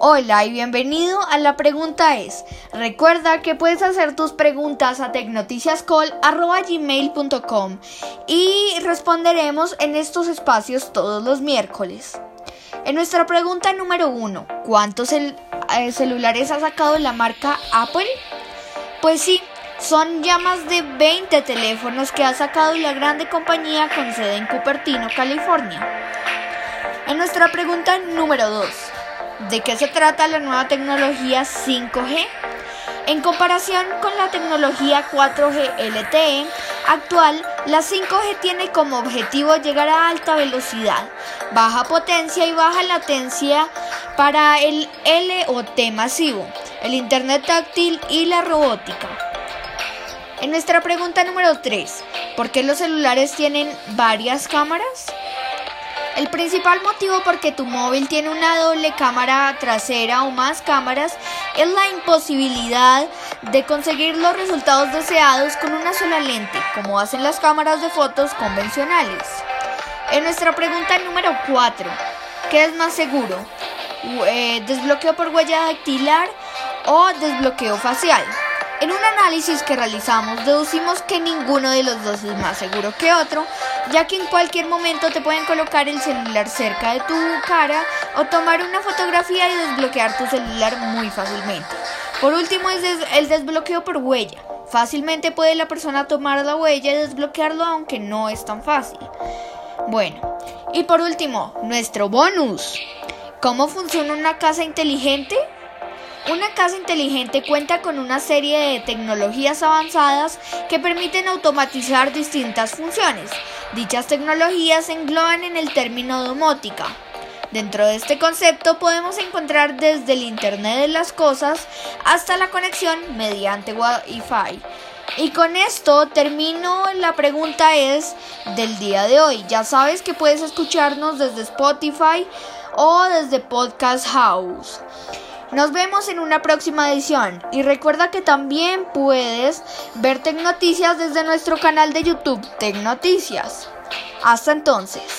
Hola y bienvenido a la pregunta es. Recuerda que puedes hacer tus preguntas a tecnoticiascall.gmail.com y responderemos en estos espacios todos los miércoles. En nuestra pregunta número uno, ¿cuántos eh, celulares ha sacado la marca Apple? Pues sí, son ya más de 20 teléfonos que ha sacado la grande compañía con sede en Cupertino, California. En nuestra pregunta número 2, ¿De qué se trata la nueva tecnología 5G? En comparación con la tecnología 4G LTE actual, la 5G tiene como objetivo llegar a alta velocidad, baja potencia y baja latencia para el LOT masivo, el Internet táctil y la robótica. En nuestra pregunta número 3, ¿por qué los celulares tienen varias cámaras? El principal motivo por que tu móvil tiene una doble cámara trasera o más cámaras es la imposibilidad de conseguir los resultados deseados con una sola lente, como hacen las cámaras de fotos convencionales. En nuestra pregunta número 4, ¿qué es más seguro? Eh, ¿Desbloqueo por huella dactilar o desbloqueo facial? En un análisis que realizamos deducimos que ninguno de los dos es más seguro que otro, ya que en cualquier momento te pueden colocar el celular cerca de tu cara o tomar una fotografía y desbloquear tu celular muy fácilmente. Por último es el desbloqueo por huella. Fácilmente puede la persona tomar la huella y desbloquearlo aunque no es tan fácil. Bueno, y por último, nuestro bonus. ¿Cómo funciona una casa inteligente? Una casa inteligente cuenta con una serie de tecnologías avanzadas que permiten automatizar distintas funciones. Dichas tecnologías se engloban en el término domótica. Dentro de este concepto podemos encontrar desde el Internet de las Cosas hasta la conexión mediante Wi-Fi. Y con esto termino la pregunta es del día de hoy. Ya sabes que puedes escucharnos desde Spotify o desde Podcast House. Nos vemos en una próxima edición y recuerda que también puedes ver Tecnoticias desde nuestro canal de YouTube Tecnoticias. Hasta entonces.